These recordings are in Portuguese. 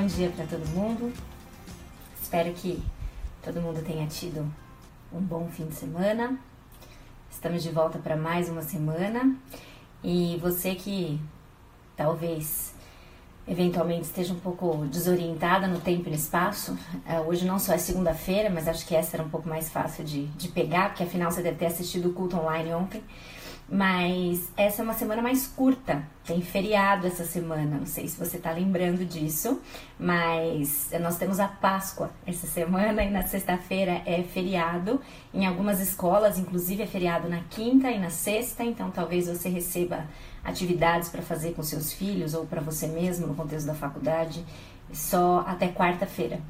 Bom dia para todo mundo. Espero que todo mundo tenha tido um bom fim de semana. Estamos de volta para mais uma semana e você que talvez eventualmente esteja um pouco desorientada no tempo e no espaço, eh, hoje não só é segunda-feira, mas acho que essa era um pouco mais fácil de, de pegar, porque afinal você deve ter assistido o culto online ontem. Mas essa é uma semana mais curta, tem feriado essa semana, não sei se você está lembrando disso, mas nós temos a Páscoa essa semana e na sexta-feira é feriado. Em algumas escolas, inclusive, é feriado na quinta e na sexta, então talvez você receba atividades para fazer com seus filhos ou para você mesmo no contexto da faculdade só até quarta-feira.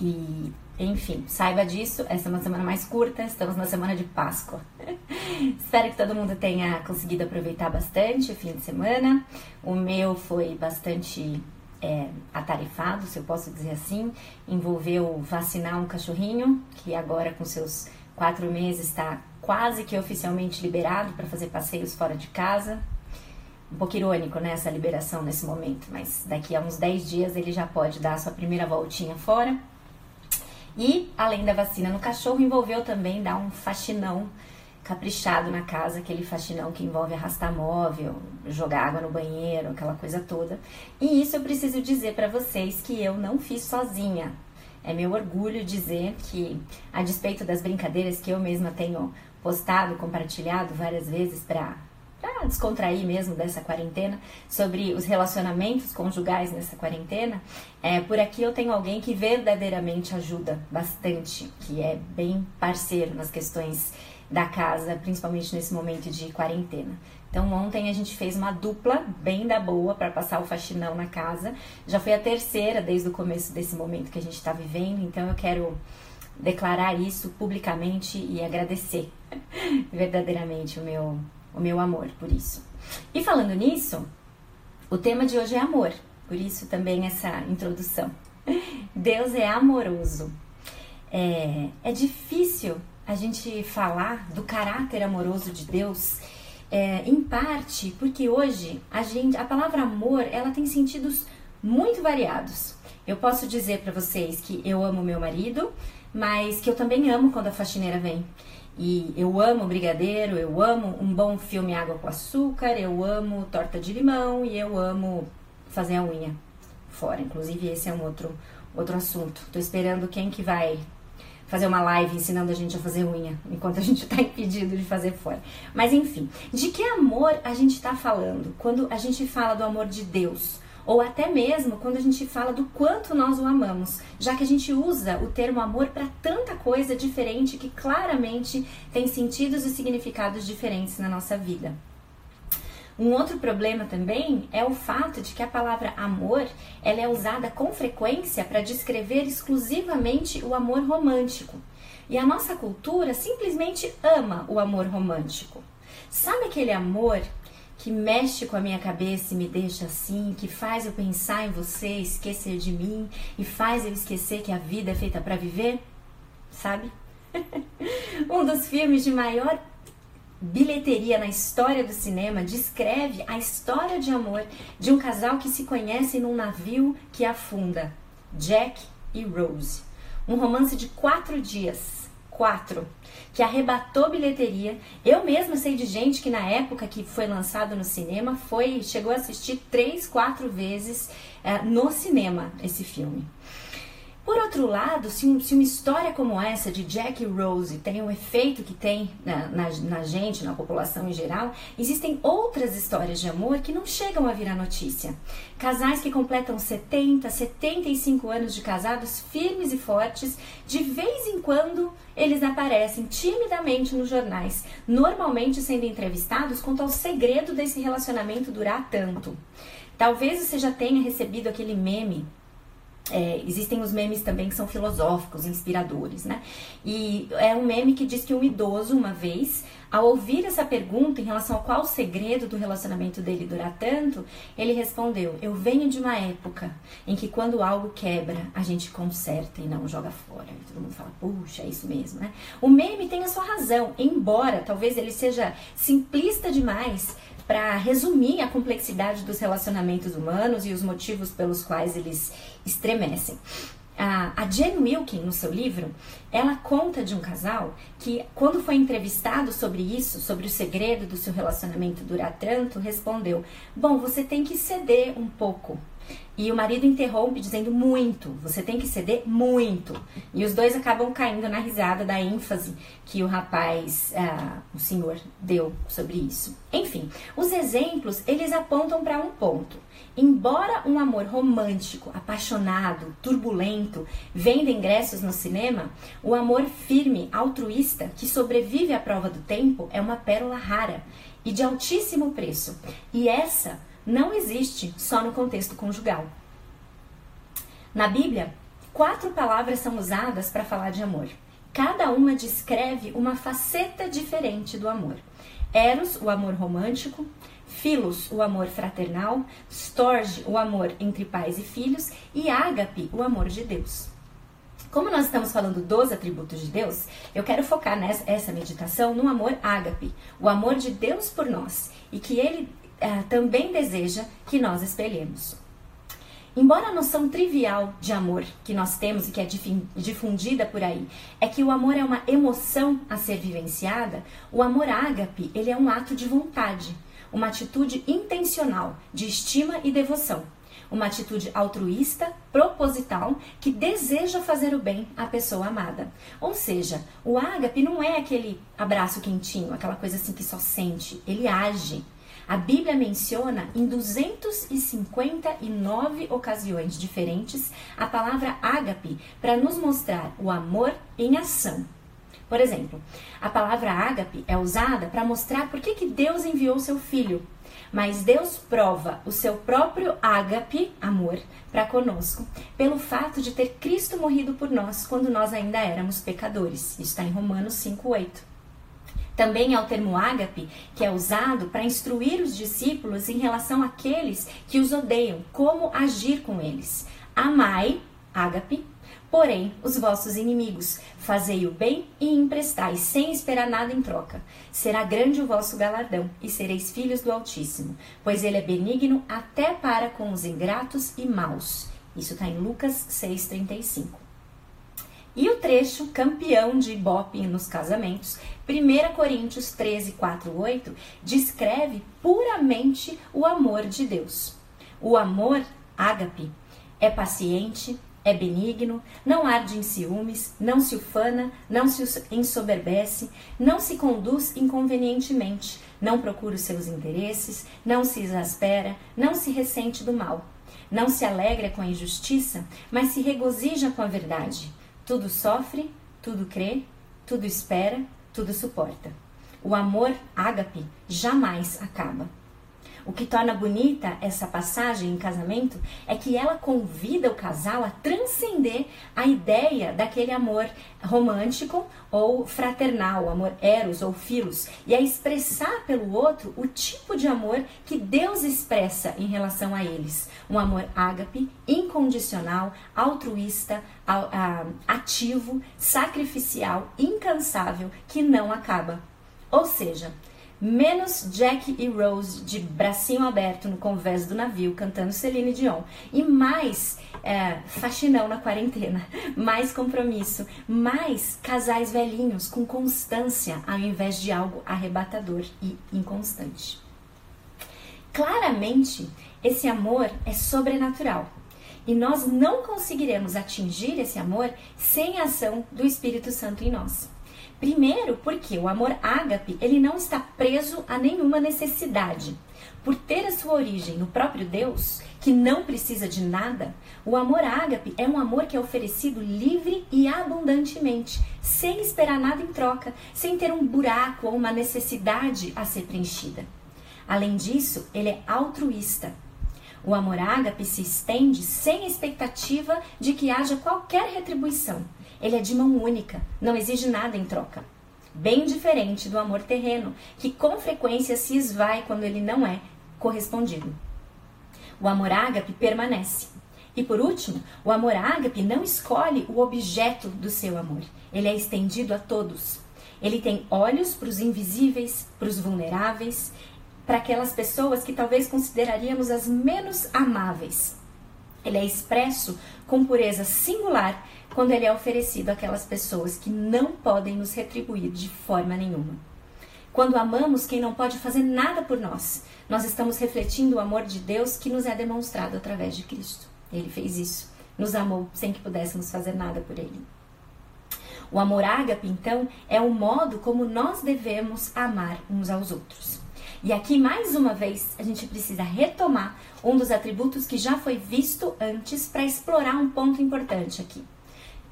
E enfim, saiba disso, essa é uma semana mais curta, estamos na semana de Páscoa. Espero que todo mundo tenha conseguido aproveitar bastante o fim de semana. O meu foi bastante é, atarefado, se eu posso dizer assim. Envolveu vacinar um cachorrinho, que agora com seus quatro meses está quase que oficialmente liberado para fazer passeios fora de casa. Um pouco irônico, né, essa liberação nesse momento, mas daqui a uns 10 dias ele já pode dar a sua primeira voltinha fora. E, além da vacina no cachorro, envolveu também dar um faxinão caprichado na casa, aquele faxinão que envolve arrastar móvel, jogar água no banheiro, aquela coisa toda. E isso eu preciso dizer para vocês que eu não fiz sozinha. É meu orgulho dizer que, a despeito das brincadeiras que eu mesma tenho postado, compartilhado várias vezes para para descontrair mesmo dessa quarentena, sobre os relacionamentos conjugais nessa quarentena, é, por aqui eu tenho alguém que verdadeiramente ajuda bastante, que é bem parceiro nas questões da casa, principalmente nesse momento de quarentena. Então ontem a gente fez uma dupla bem da boa para passar o faxinão na casa. Já foi a terceira desde o começo desse momento que a gente está vivendo, então eu quero declarar isso publicamente e agradecer verdadeiramente o meu o meu amor por isso. E falando nisso, o tema de hoje é amor, por isso também essa introdução. Deus é amoroso. É, é difícil a gente falar do caráter amoroso de Deus, é, em parte porque hoje a gente, a palavra amor, ela tem sentidos muito variados. Eu posso dizer para vocês que eu amo meu marido, mas que eu também amo quando a faxineira vem. E eu amo brigadeiro, eu amo um bom filme Água com Açúcar, eu amo torta de limão e eu amo fazer a unha fora. Inclusive, esse é um outro, outro assunto. Tô esperando quem que vai fazer uma live ensinando a gente a fazer unha, enquanto a gente tá impedido de fazer fora. Mas enfim, de que amor a gente tá falando quando a gente fala do amor de Deus? Ou até mesmo quando a gente fala do quanto nós o amamos, já que a gente usa o termo amor para tanta coisa diferente que claramente tem sentidos e significados diferentes na nossa vida. Um outro problema também é o fato de que a palavra amor ela é usada com frequência para descrever exclusivamente o amor romântico. E a nossa cultura simplesmente ama o amor romântico. Sabe aquele amor que mexe com a minha cabeça e me deixa assim, que faz eu pensar em você, esquecer de mim e faz eu esquecer que a vida é feita para viver? Sabe? um dos filmes de maior bilheteria na história do cinema descreve a história de amor de um casal que se conhece num navio que afunda, Jack e Rose. Um romance de quatro dias 4, que arrebatou bilheteria. Eu mesma sei de gente que na época que foi lançado no cinema foi chegou a assistir três, quatro vezes é, no cinema esse filme. Por outro lado, se, um, se, uma história como essa de Jack e Rose tem o um efeito que tem na, na, na, gente, na população em geral, existem outras histórias de amor que não chegam a virar notícia. Casais que completam 70, 75 anos de casados firmes e fortes, de vez em quando eles aparecem timidamente nos jornais, normalmente sendo entrevistados quanto ao segredo desse relacionamento durar tanto. Talvez você já tenha recebido aquele meme é, existem os memes também que são filosóficos, inspiradores, né? E é um meme que diz que um idoso, uma vez, ao ouvir essa pergunta em relação a qual o segredo do relacionamento dele durar tanto, ele respondeu: Eu venho de uma época em que quando algo quebra, a gente conserta e não joga fora. E todo mundo fala: Puxa, é isso mesmo, né? O meme tem a sua razão, embora talvez ele seja simplista demais para resumir a complexidade dos relacionamentos humanos e os motivos pelos quais eles estremecem. A, Jane Wilkin, no seu livro, ela conta de um casal que, quando foi entrevistado sobre isso, sobre o segredo do seu relacionamento durar tanto, respondeu: Bom, você tem que ceder um pouco e o marido interrompe dizendo muito, você tem que ceder muito. E os dois acabam caindo na risada da ênfase que o rapaz, ah, o senhor, deu sobre isso. Enfim, os exemplos eles apontam para um ponto. Embora um amor romântico, apaixonado, turbulento venda ingressos no cinema, o amor firme, altruísta, que sobrevive à prova do tempo, é uma pérola rara e de altíssimo preço. E essa não existe só no contexto conjugal. Na Bíblia, quatro palavras são usadas para falar de amor. Cada uma descreve uma faceta diferente do amor. Eros, o amor romântico, Philos, o amor fraternal, Storge, o amor entre pais e filhos, e Ágape, o amor de Deus. Como nós estamos falando dos atributos de Deus, eu quero focar nessa meditação no amor ágape, o amor de Deus por nós, e que ele é, também deseja que nós espelhemos. Embora a noção trivial de amor que nós temos e que é difundida por aí é que o amor é uma emoção a ser vivenciada, o amor ágape ele é um ato de vontade, uma atitude intencional de estima e devoção, uma atitude altruísta, proposital, que deseja fazer o bem à pessoa amada. Ou seja, o ágape não é aquele abraço quentinho, aquela coisa assim que só sente, ele age. A Bíblia menciona em 259 ocasiões diferentes a palavra ágape para nos mostrar o amor em ação. Por exemplo, a palavra ágape é usada para mostrar por que, que Deus enviou seu filho. Mas Deus prova o seu próprio ágape, amor, para conosco, pelo fato de ter Cristo morrido por nós quando nós ainda éramos pecadores. Isso está em Romanos 5,8. Também é o termo ágape, que é usado para instruir os discípulos em relação àqueles que os odeiam, como agir com eles. Amai, ágape, porém, os vossos inimigos, fazei o bem e emprestai, sem esperar nada em troca. Será grande o vosso galardão, e sereis filhos do Altíssimo, pois ele é benigno até para com os ingratos e maus. Isso está em Lucas 6,35. E o trecho campeão de Ibope nos casamentos, 1 Coríntios 13, 4, 8, descreve puramente o amor de Deus. O amor, ágape, é paciente, é benigno, não arde em ciúmes, não se ufana, não se ensoberbece, não se conduz inconvenientemente, não procura os seus interesses, não se exaspera, não se ressente do mal, não se alegra com a injustiça, mas se regozija com a verdade tudo sofre, tudo crê, tudo espera, tudo suporta. O amor ágape jamais acaba. O que torna bonita essa passagem em casamento é que ela convida o casal a transcender a ideia daquele amor romântico ou fraternal, amor eros ou filos, e a expressar pelo outro o tipo de amor que Deus expressa em relação a eles. Um amor ágape, incondicional, altruísta, ativo, sacrificial, incansável, que não acaba. Ou seja, menos Jack e Rose de bracinho aberto no convés do navio cantando Celine Dion e mais é, faxinão na quarentena, mais compromisso, mais casais velhinhos com constância ao invés de algo arrebatador e inconstante. Claramente, esse amor é sobrenatural E nós não conseguiremos atingir esse amor sem a ação do Espírito Santo em nós. Primeiro, porque o amor ágape, ele não está preso a nenhuma necessidade. Por ter a sua origem no próprio Deus, que não precisa de nada, o amor ágape é um amor que é oferecido livre e abundantemente, sem esperar nada em troca, sem ter um buraco ou uma necessidade a ser preenchida. Além disso, ele é altruísta. O amor ágape se estende sem expectativa de que haja qualquer retribuição. Ele é de mão única, não exige nada em troca. Bem diferente do amor terreno, que com frequência se esvai quando ele não é correspondido. O amor ágape permanece. E por último, o amor ágape não escolhe o objeto do seu amor. Ele é estendido a todos. Ele tem olhos para os invisíveis, para os vulneráveis, para aquelas pessoas que talvez consideraríamos as menos amáveis. Ele é expresso com pureza singular quando ele é oferecido àquelas pessoas que não podem nos retribuir de forma nenhuma. Quando amamos quem não pode fazer nada por nós, nós estamos refletindo o amor de Deus que nos é demonstrado através de Cristo. Ele fez isso, nos amou sem que pudéssemos fazer nada por ele. O amor ágape, então, é o modo como nós devemos amar uns aos outros. E aqui, mais uma vez, a gente precisa retomar um dos atributos que já foi visto antes para explorar um ponto importante aqui.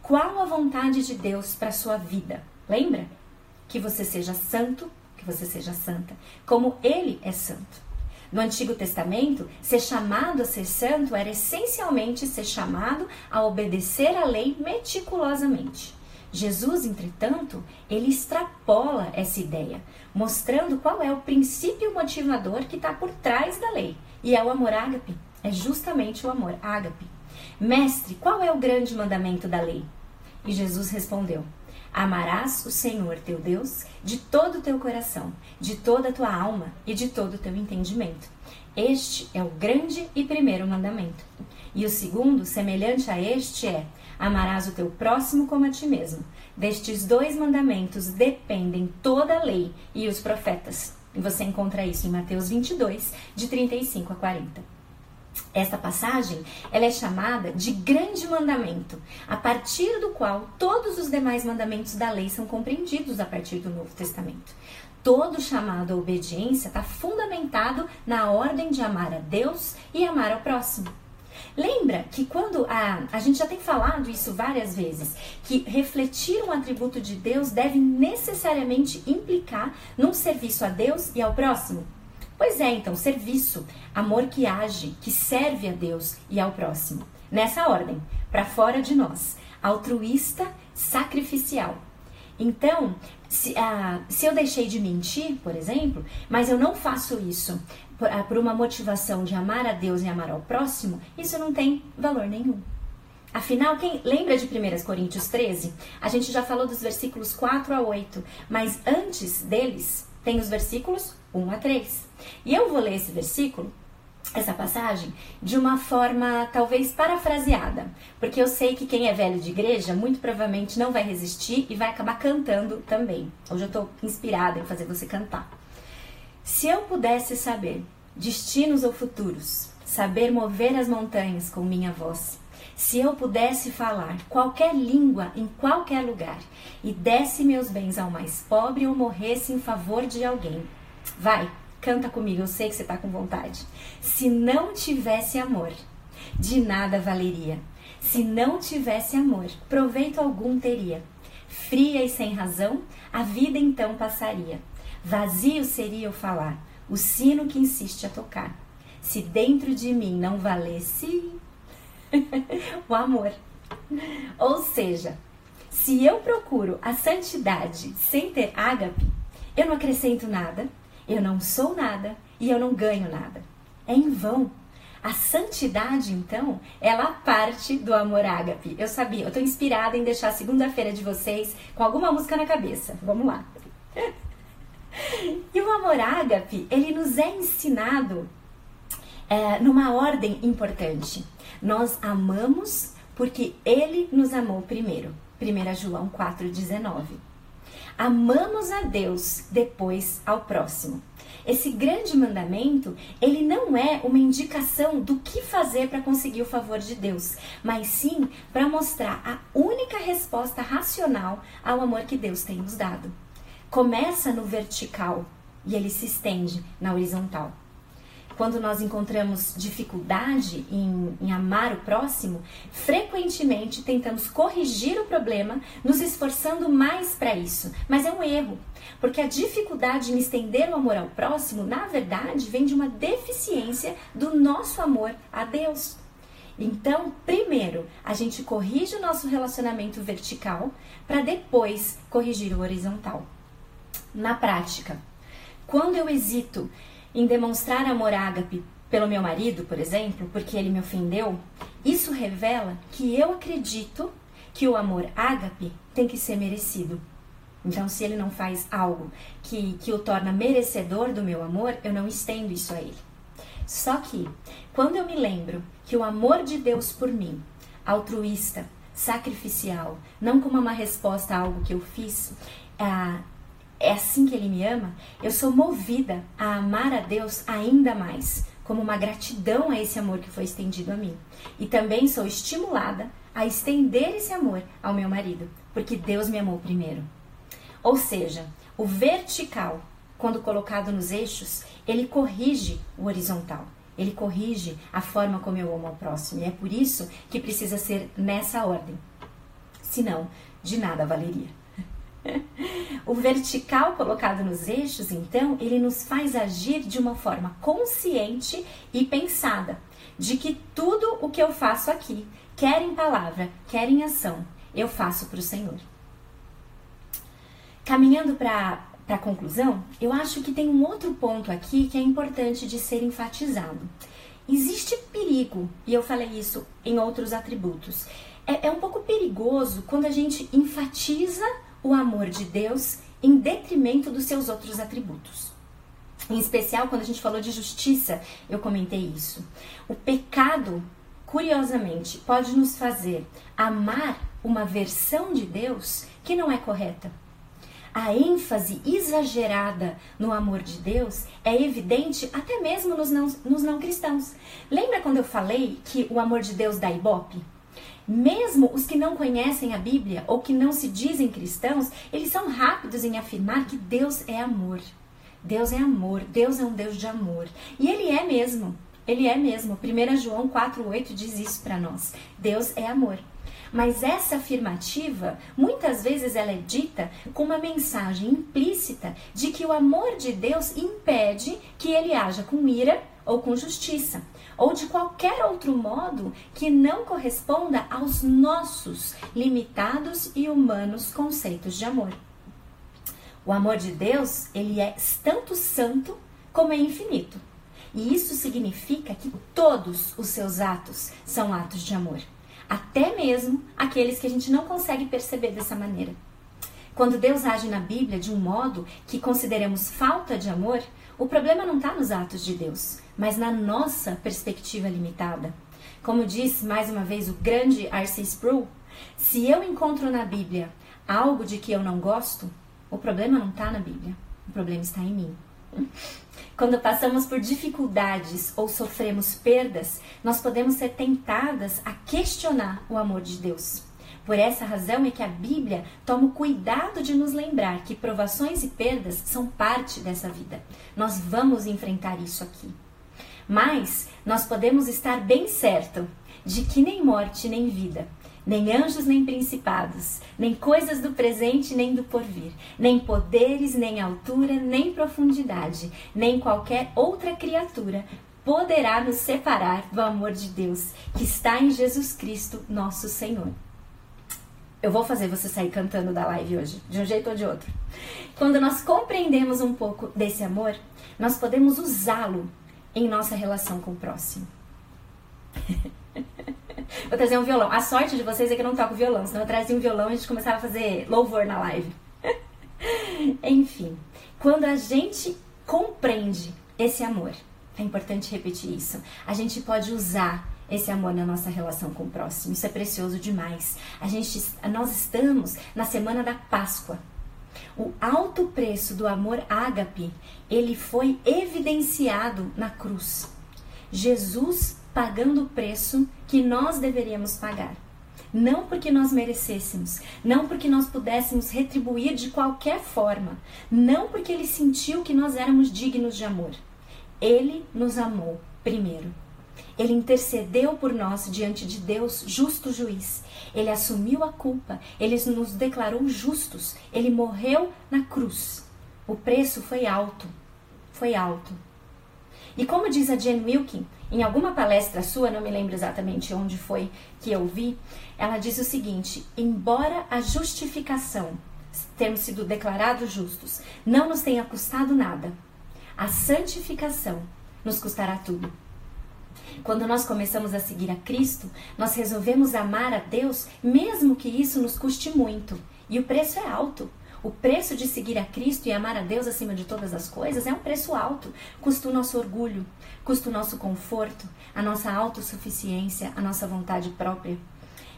Qual a vontade de Deus para sua vida? Lembra? Que você seja santo, que você seja santa, como Ele é santo. No Antigo Testamento, ser chamado a ser santo era essencialmente ser chamado a obedecer a lei meticulosamente. Jesus, entretanto, ele extrapola essa ideia, mostrando qual é o princípio motivador que está por trás da lei. E é o amor ágape. É justamente o amor ágape. Mestre, qual é o grande mandamento da lei? E Jesus respondeu: Amarás o Senhor teu Deus de todo o teu coração, de toda a tua alma e de todo o teu entendimento. Este é o grande e primeiro mandamento. E o segundo, semelhante a este, é: Amarás o teu próximo como a ti mesmo. Destes dois mandamentos dependem toda a lei e os profetas. E você encontra isso em Mateus 22, de 35 a 40. Esta passagem ela é chamada de grande mandamento, a partir do qual todos os demais mandamentos da lei são compreendidos a partir do Novo Testamento. Todo chamado à obediência está fundamentado na ordem de amar a Deus e amar ao próximo. Lembra que quando a, a gente já tem falado isso várias vezes, que refletir um atributo de Deus deve necessariamente implicar num serviço a Deus e ao próximo? Pois é, então, serviço, amor que age, que serve a Deus e ao próximo. Nessa ordem, para fora de nós, altruísta, sacrificial. Então, se, ah, se eu deixei de mentir, por exemplo, mas eu não faço isso por, ah, por uma motivação de amar a Deus e amar ao próximo, isso não tem valor nenhum. Afinal, quem lembra de 1 Coríntios 13? A gente já falou dos versículos 4 a 8, mas antes deles tem os versículos 1 a 3. E eu vou ler esse versículo essa passagem de uma forma talvez parafraseada, porque eu sei que quem é velho de igreja muito provavelmente não vai resistir e vai acabar cantando também. Hoje eu estou inspirada em fazer você cantar. Se eu pudesse saber destinos ou futuros, saber mover as montanhas com minha voz, se eu pudesse falar qualquer língua em qualquer lugar e desse meus bens ao mais pobre ou morresse em favor de alguém, vai, Canta comigo, eu sei que você está com vontade. Se não tivesse amor, de nada valeria. Se não tivesse amor, proveito algum teria. Fria e sem razão, a vida então passaria. Vazio seria o falar, o sino que insiste a tocar. Se dentro de mim não valesse o amor. Ou seja, se eu procuro a santidade sem ter ágape, eu não acrescento nada, eu não sou nada e eu não ganho nada. É em vão. A santidade, então, ela parte do amor ágape. Eu sabia, eu estou inspirada em deixar a segunda-feira de vocês com alguma música na cabeça. Vamos lá. e o amor ágape, ele nos é ensinado é, numa ordem importante. Nós amamos porque ele nos amou primeiro. 1 João 4,19. Amamos a Deus, depois ao próximo. esse grande mandamento, ele não é uma indicação do que fazer para conseguir o favor de Deus, mas sim para mostrar a única resposta racional ao amor que Deus tem nos dado. Começa no vertical e ele se estende na horizontal quando nós encontramos dificuldade em, em, amar o próximo, frequentemente tentamos corrigir o problema, nos esforçando mais para isso. Mas é um erro, porque a dificuldade em estender o amor ao próximo, na verdade, vem de uma deficiência do nosso amor a Deus. Então, primeiro, a gente corrige o nosso relacionamento vertical para depois corrigir o horizontal. Na prática, quando eu hesito em demonstrar amor ágape pelo meu marido, por exemplo, porque ele me ofendeu, isso revela que eu acredito que o amor ágape tem que ser merecido. Então, se ele não faz algo que, que o torna merecedor do meu amor, eu não estendo isso a ele. Só que, quando eu me lembro que o amor de Deus por mim, altruísta, sacrificial, não como uma resposta a algo que eu fiz, ah, é assim que ele me ama, eu sou movida a amar a Deus ainda mais, como uma gratidão a esse amor que foi estendido a mim. E também sou estimulada a estender esse amor ao meu marido, porque Deus me amou primeiro. Ou seja, o vertical, quando colocado nos eixos, ele corrige o horizontal. Ele corrige a forma como eu amo ao próximo. E é por isso que precisa ser nessa ordem. Senão, de nada valeria. O vertical colocado nos eixos, então, ele nos faz agir de uma forma consciente e pensada, de que tudo o que eu faço aqui, quer em palavra, quer em ação, eu faço para o Senhor. Caminhando para a conclusão, eu acho que tem um outro ponto aqui que é importante de ser enfatizado. Existe perigo, e eu falei isso em outros atributos. É, é um pouco perigoso quando a gente enfatiza o amor de Deus em detrimento dos seus outros atributos. Em especial, quando a gente falou de justiça, eu comentei isso. O pecado, curiosamente, pode nos fazer amar uma versão de Deus que não é correta. A ênfase exagerada no amor de Deus é evidente até mesmo nos não, nos não cristãos. Lembra quando eu falei que o amor de Deus dá ibope? Mesmo os que não conhecem a Bíblia ou que não se dizem cristãos, eles são rápidos em afirmar que Deus é amor. Deus é amor, Deus é um Deus de amor. E ele é mesmo. Ele é mesmo. 1 João 4:8 diz isso para nós. Deus é amor. Mas essa afirmativa, muitas vezes ela é dita com uma mensagem implícita de que o amor de Deus impede que ele haja com ira ou com justiça ou de qualquer outro modo que não corresponda aos nossos limitados e humanos conceitos de amor. O amor de Deus, ele é tanto santo como é infinito. E isso significa que todos os seus atos são atos de amor, até mesmo aqueles que a gente não consegue perceber dessa maneira. Quando Deus age na Bíblia de um modo que consideremos falta de amor, o problema não está nos atos de Deus, mas na nossa perspectiva limitada. Como diz mais uma vez o grande R.C. Sproul, se eu encontro na Bíblia algo de que eu não gosto, o problema não está na Bíblia, o problema está em mim. Quando passamos por dificuldades ou sofremos perdas, nós podemos ser tentadas a questionar o amor de Deus. Por essa razão é que a Bíblia toma o cuidado de nos lembrar que provações e perdas são parte dessa vida. Nós vamos enfrentar isso aqui. Mas nós podemos estar bem certo de que nem morte nem vida, nem anjos nem principados, nem coisas do presente nem do porvir, nem poderes, nem altura, nem profundidade, nem qualquer outra criatura poderá nos separar do amor de Deus que está em Jesus Cristo, nosso Senhor. Eu vou fazer você sair cantando da live hoje, de um jeito ou de outro. Quando nós compreendemos um pouco desse amor, nós podemos usá-lo em nossa relação com o próximo. vou trazer um violão. A sorte de vocês é que eu não toco violão, senão eu trazia um violão e a gente começava a fazer louvor na live. Enfim, quando a gente compreende esse amor, é importante repetir isso, a gente pode usar esse amor na nossa relação com o próximo. Isso é precioso demais. A gente, nós estamos na semana da Páscoa. O alto preço do amor ágape, ele foi evidenciado na cruz. Jesus pagando o preço que nós deveríamos pagar. Não porque nós merecêssemos, não porque nós pudéssemos retribuir de qualquer forma, não porque ele sentiu que nós éramos dignos de amor. Ele nos amou primeiro. Ele intercedeu por nós diante de Deus, justo juiz. Ele assumiu a culpa, ele nos declarou justos, ele morreu na cruz. O preço foi alto, foi alto. E como diz a Jane Wilkin, em alguma palestra sua, não me lembro exatamente onde foi que eu vi, ela diz o seguinte: embora a justificação, termos sido declarados justos, não nos tenha custado nada, a santificação nos custará tudo. Quando nós começamos a seguir a Cristo, nós resolvemos amar a Deus, mesmo que isso nos custe muito. E o preço é alto. O preço de seguir a Cristo e amar a Deus acima de todas as coisas é um preço alto. Custa o nosso orgulho, custa o nosso conforto, a nossa autossuficiência, a nossa vontade própria.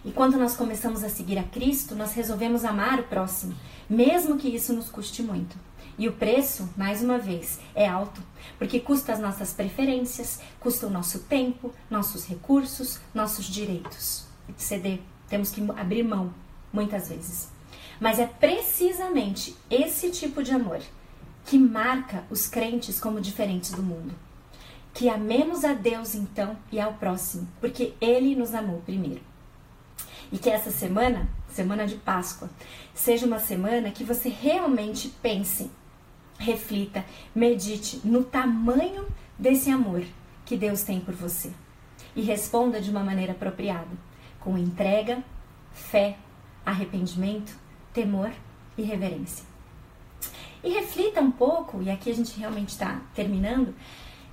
E quando nós começamos a seguir a Cristo, nós resolvemos amar o próximo, mesmo que isso nos custe muito. E o preço, mais uma vez, é alto, porque custa as nossas preferências, custa o nosso tempo, nossos recursos, nossos direitos. Ceder, temos que abrir mão, muitas vezes. Mas é precisamente esse tipo de amor que marca os crentes como diferentes do mundo. Que amemos a Deus então e ao próximo, porque Ele nos amou primeiro. E que essa semana, semana de Páscoa, seja uma semana que você realmente pense, reflita, medite no tamanho desse amor que Deus tem por você. E responda de uma maneira apropriada, com entrega, fé, arrependimento temor e reverência. E reflita um pouco, e aqui a gente realmente está terminando,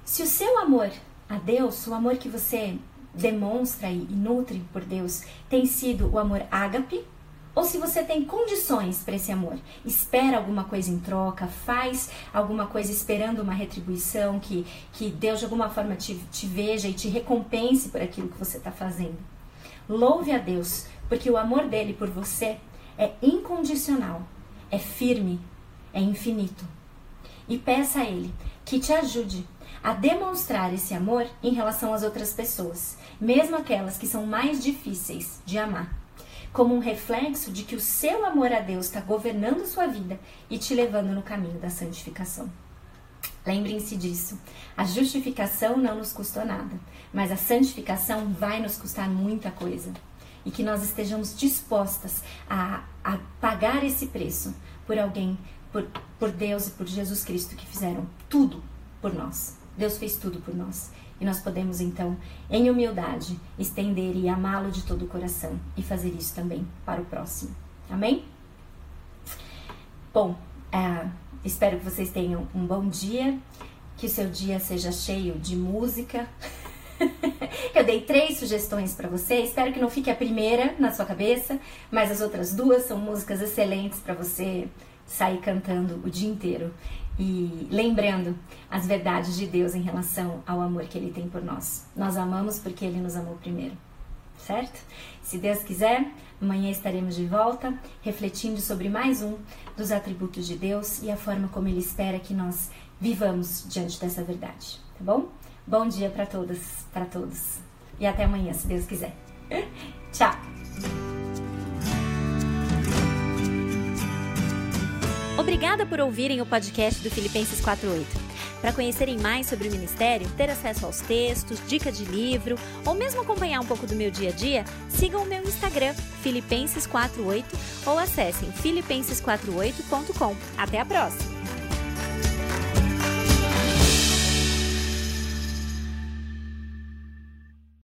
se o seu amor a Deus, o amor que você demonstra e nutre por Deus, tem sido o amor ágape, ou se você tem condições para esse amor, espera alguma coisa em troca, faz alguma coisa esperando uma retribuição, que, que Deus de alguma forma te, te veja e te recompense por aquilo que você está fazendo. Louve a Deus, porque o amor dele por você é incondicional, é firme, é infinito. E peça a Ele que te ajude a demonstrar esse amor em relação às outras pessoas, mesmo aquelas que são mais difíceis de amar, como um reflexo de que o seu amor a Deus está governando sua vida e te levando no caminho da santificação. Lembrem-se disso. A justificação não nos custou nada, mas a santificação vai nos custar muita coisa e que nós estejamos dispostas a, a pagar esse preço por alguém, por, por Deus e por Jesus Cristo que fizeram tudo por nós. Deus fez tudo por nós. E nós podemos então, em humildade, estender e amá-lo de todo o coração e fazer isso também para o próximo. Amém? Bom, é, espero que vocês tenham um bom dia, que o seu dia seja cheio de música. Eu dei três sugestões para você. Espero que não fique a primeira na sua cabeça, mas as outras duas são músicas excelentes para você sair cantando o dia inteiro e lembrando as verdades de Deus em relação ao amor que Ele tem por nós. Nós amamos porque Ele nos amou primeiro, certo? Se Deus quiser, amanhã estaremos de volta refletindo sobre mais um dos atributos de Deus e a forma como Ele espera que nós vivamos diante dessa verdade, tá bom? Bom dia para todas, para todos. E até amanhã, se Deus quiser. Tchau. Obrigada por ouvirem o podcast do Filipenses 48. Para conhecerem mais sobre o ministério, ter acesso aos textos, dica de livro ou mesmo acompanhar um pouco do meu dia a dia, sigam o meu Instagram, Filipenses48, ou acessem filipenses48.com. Até a próxima!